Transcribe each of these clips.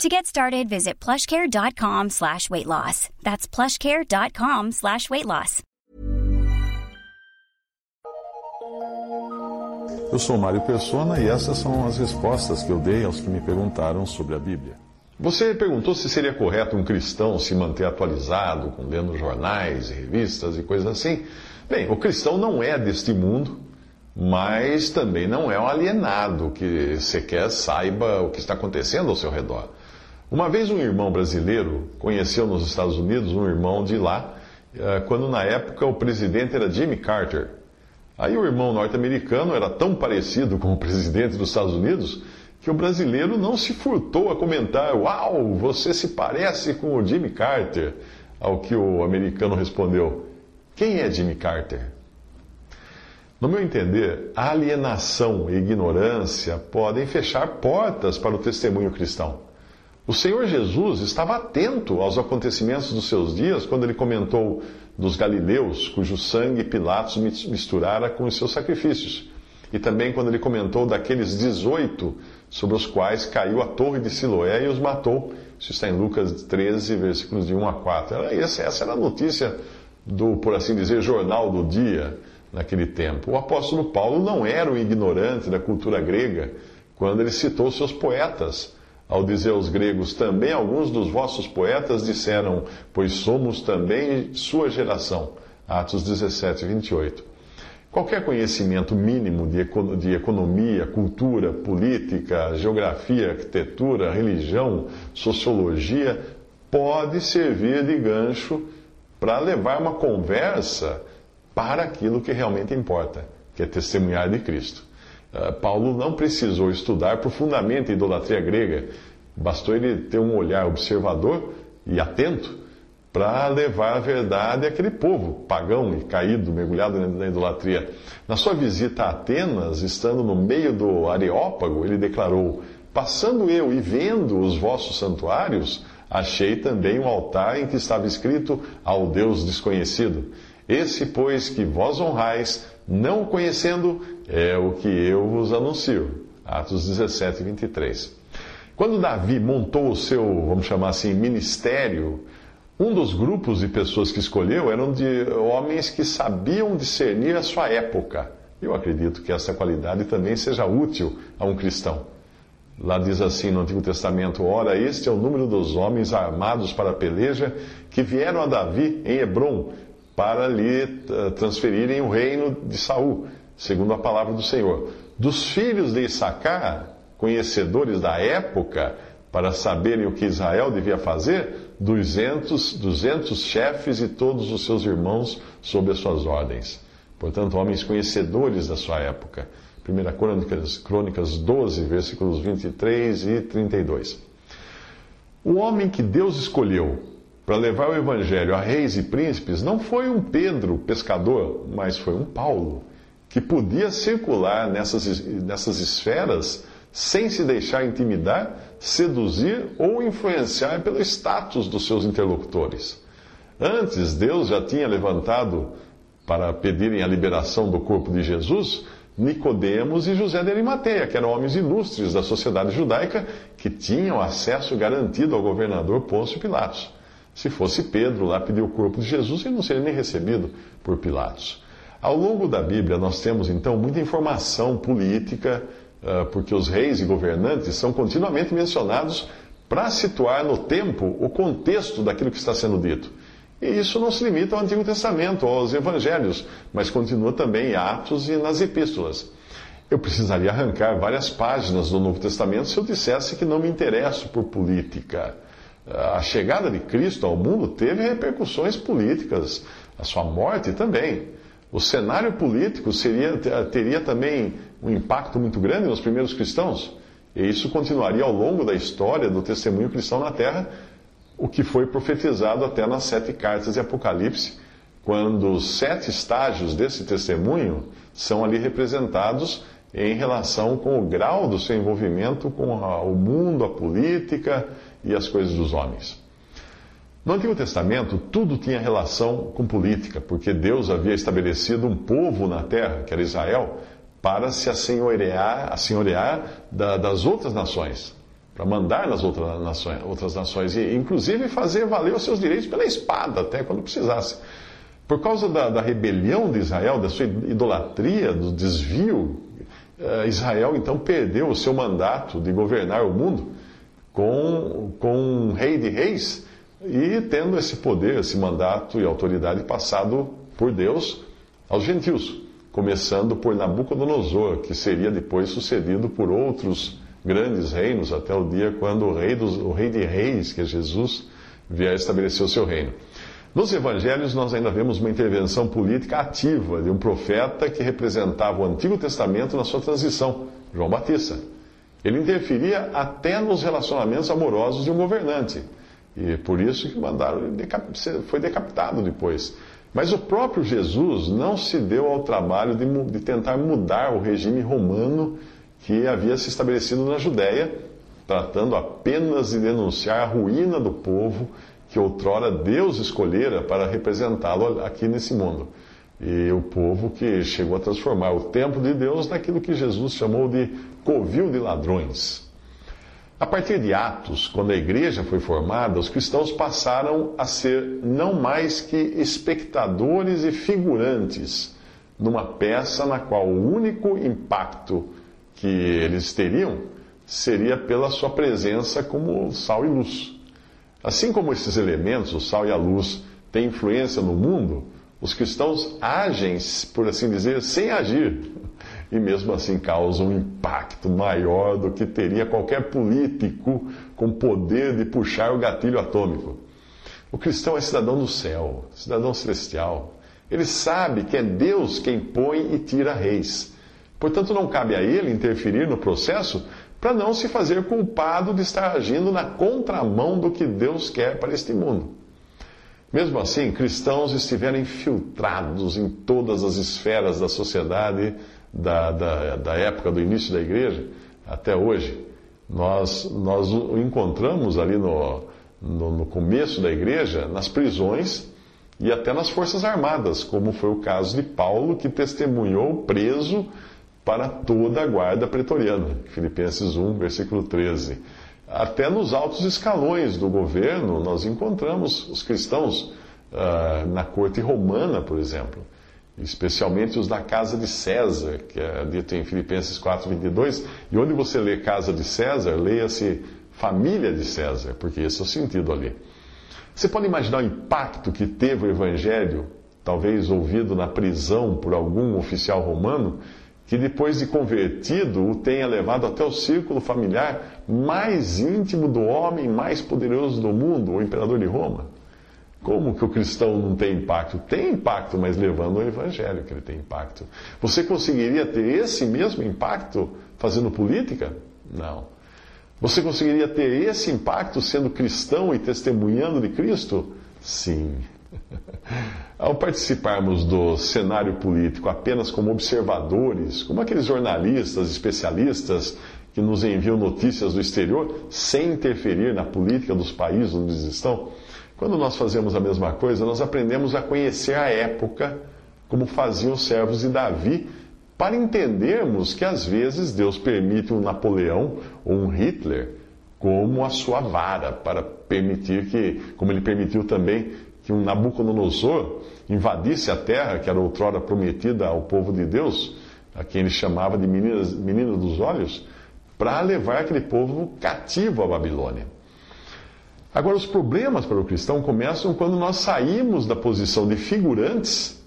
To get started, visit plushcare.com slash weight loss. That's plushcare.com slash weight loss. Eu sou Mário Persona e essas são as respostas que eu dei aos que me perguntaram sobre a Bíblia. Você perguntou se seria correto um cristão se manter atualizado, lendo jornais e revistas e coisas assim. Bem, o cristão não é deste mundo, mas também não é um alienado que sequer saiba o que está acontecendo ao seu redor. Uma vez um irmão brasileiro conheceu nos Estados Unidos um irmão de lá, eh, quando na época o presidente era Jimmy Carter. Aí o irmão norte-americano era tão parecido com o presidente dos Estados Unidos que o brasileiro não se furtou a comentar: Uau, você se parece com o Jimmy Carter. Ao que o americano respondeu: Quem é Jimmy Carter? No meu entender, alienação e ignorância podem fechar portas para o testemunho cristão. O Senhor Jesus estava atento aos acontecimentos dos seus dias quando ele comentou dos galileus, cujo sangue Pilatos misturara com os seus sacrifícios. E também quando ele comentou daqueles 18 sobre os quais caiu a torre de Siloé e os matou. Isso está em Lucas 13, versículos de 1 a 4. Essa, era a notícia do, por assim dizer, jornal do dia naquele tempo. O apóstolo Paulo não era um ignorante da cultura grega quando ele citou seus poetas ao dizer aos gregos, também alguns dos vossos poetas disseram, pois somos também sua geração. Atos 17, 28. Qualquer conhecimento mínimo de economia, cultura, política, geografia, arquitetura, religião, sociologia, pode servir de gancho para levar uma conversa para aquilo que realmente importa, que é testemunhar de Cristo. Ah, Paulo não precisou estudar profundamente a idolatria grega, bastou ele ter um olhar observador e atento para levar a verdade àquele povo pagão e caído, mergulhado na idolatria. Na sua visita a Atenas, estando no meio do Areópago, ele declarou: Passando eu e vendo os vossos santuários, achei também um altar em que estava escrito ao Deus desconhecido. Esse, pois, que vós honrais, não o conhecendo, é o que eu vos anuncio. Atos 17, 23. Quando Davi montou o seu, vamos chamar assim, ministério, um dos grupos de pessoas que escolheu eram de homens que sabiam discernir a sua época. Eu acredito que essa qualidade também seja útil a um cristão. Lá diz assim no Antigo Testamento: Ora, este é o número dos homens armados para a peleja que vieram a Davi em Hebron para lhe eh, transferirem o reino de Saul segundo a palavra do Senhor. Dos filhos de Issacar, conhecedores da época, para saberem o que Israel devia fazer, 200, 200 chefes e todos os seus irmãos sob as suas ordens. Portanto, homens conhecedores da sua época. 1 Crônicas, Crônicas 12, versículos 23 e 32. O homem que Deus escolheu para levar o evangelho a reis e príncipes não foi um Pedro, pescador, mas foi um Paulo que podia circular nessas, nessas esferas sem se deixar intimidar, seduzir ou influenciar pelo status dos seus interlocutores. Antes, Deus já tinha levantado para pedirem a liberação do corpo de Jesus Nicodemos e José de Arimateia, que eram homens ilustres da sociedade judaica que tinham acesso garantido ao governador Pôncio Pilatos. Se fosse Pedro lá pedir o corpo de Jesus, ele não seria nem recebido por Pilatos. Ao longo da Bíblia, nós temos então muita informação política, ah, porque os reis e governantes são continuamente mencionados para situar no tempo o contexto daquilo que está sendo dito. E isso não se limita ao Antigo Testamento, aos Evangelhos, mas continua também em Atos e nas Epístolas. Eu precisaria arrancar várias páginas do Novo Testamento se eu dissesse que não me interesso por política. A chegada de Cristo ao mundo teve repercussões políticas, a sua morte também. O cenário político seria, teria também um impacto muito grande nos primeiros cristãos, e isso continuaria ao longo da história do testemunho cristão na Terra, o que foi profetizado até nas sete cartas de Apocalipse, quando os sete estágios desse testemunho são ali representados em relação com o grau do seu envolvimento com o mundo, a política e as coisas dos homens. No Antigo Testamento, tudo tinha relação com política, porque Deus havia estabelecido um povo na terra, que era Israel, para se assenhorear, assenhorear da, das outras nações, para mandar nas outras nações, outras nações, e inclusive fazer valer os seus direitos pela espada, até quando precisasse. Por causa da, da rebelião de Israel, da sua idolatria, do desvio, eh, Israel então perdeu o seu mandato de governar o mundo com, com um rei de reis e tendo esse poder, esse mandato e autoridade passado por Deus aos gentios, começando por Nabucodonosor, que seria depois sucedido por outros grandes reinos até o dia quando o rei, dos, o rei de reis, que é Jesus, vier estabelecer o seu reino. Nos evangelhos, nós ainda vemos uma intervenção política ativa de um profeta que representava o Antigo Testamento na sua transição, João Batista. Ele interferia até nos relacionamentos amorosos de um governante. E por isso que mandaram, foi decapitado depois. Mas o próprio Jesus não se deu ao trabalho de, de tentar mudar o regime romano que havia se estabelecido na Judéia, tratando apenas de denunciar a ruína do povo que outrora Deus escolhera para representá-lo aqui nesse mundo. E o povo que chegou a transformar o templo de Deus naquilo que Jesus chamou de covil de ladrões. A partir de Atos, quando a igreja foi formada, os cristãos passaram a ser não mais que espectadores e figurantes numa peça na qual o único impacto que eles teriam seria pela sua presença como sal e luz. Assim como esses elementos, o sal e a luz, têm influência no mundo, os cristãos agem, por assim dizer, sem agir. E mesmo assim causam um impacto maior do que teria qualquer político com poder de puxar o gatilho atômico. O cristão é cidadão do céu, cidadão celestial. Ele sabe que é Deus quem põe e tira reis. Portanto, não cabe a ele interferir no processo para não se fazer culpado de estar agindo na contramão do que Deus quer para este mundo. Mesmo assim, cristãos estiveram infiltrados em todas as esferas da sociedade da, da, da época do início da igreja até hoje. Nós, nós o encontramos ali no, no, no começo da igreja, nas prisões e até nas forças armadas, como foi o caso de Paulo, que testemunhou preso para toda a guarda pretoriana. Filipenses 1, versículo 13. Até nos altos escalões do governo, nós encontramos os cristãos uh, na corte romana, por exemplo, especialmente os da casa de César, que é dito em Filipenses 4, 22. E onde você lê casa de César, leia-se família de César, porque esse é o sentido ali. Você pode imaginar o impacto que teve o evangelho, talvez ouvido na prisão por algum oficial romano, que depois de convertido o tenha levado até o círculo familiar mais íntimo do homem mais poderoso do mundo, o imperador de Roma. Como que o cristão não tem impacto? Tem impacto, mas levando o evangelho que ele tem impacto. Você conseguiria ter esse mesmo impacto fazendo política? Não. Você conseguiria ter esse impacto sendo cristão e testemunhando de Cristo? Sim. Ao participarmos do cenário político apenas como observadores, como aqueles jornalistas, especialistas que nos enviam notícias do exterior sem interferir na política dos países onde eles estão, quando nós fazemos a mesma coisa, nós aprendemos a conhecer a época como faziam os servos de Davi, para entendermos que às vezes Deus permite um Napoleão ou um Hitler como a sua vara, para permitir que, como ele permitiu também que um Nabucodonosor invadisse a terra que era outrora prometida ao povo de Deus, a quem ele chamava de menina dos olhos, para levar aquele povo cativo à Babilônia. Agora, os problemas para o cristão começam quando nós saímos da posição de figurantes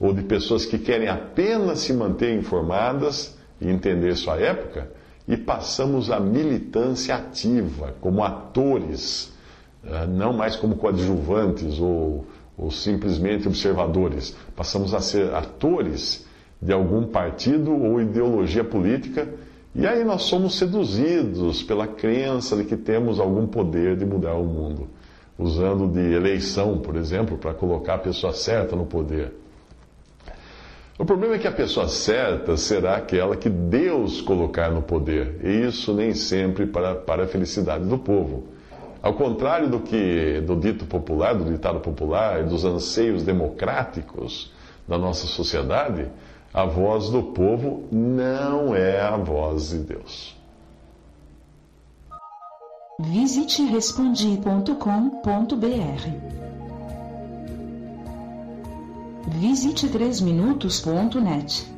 ou de pessoas que querem apenas se manter informadas e entender sua época e passamos à militância ativa, como atores eh, não mais como coadjuvantes ou, ou simplesmente observadores. Passamos a ser atores de algum partido ou ideologia política, e aí nós somos seduzidos pela crença de que temos algum poder de mudar o mundo. usando de eleição, por exemplo, para colocar a pessoa certa no poder. O problema é que a pessoa certa será aquela que Deus colocar no poder, e isso nem sempre para, para a felicidade do povo. Ao contrário do que do dito popular, do ditado popular, dos anseios democráticos da nossa sociedade, a voz do povo não é a voz de Deus. Visite respondi.com.br Visite 3minutos.net.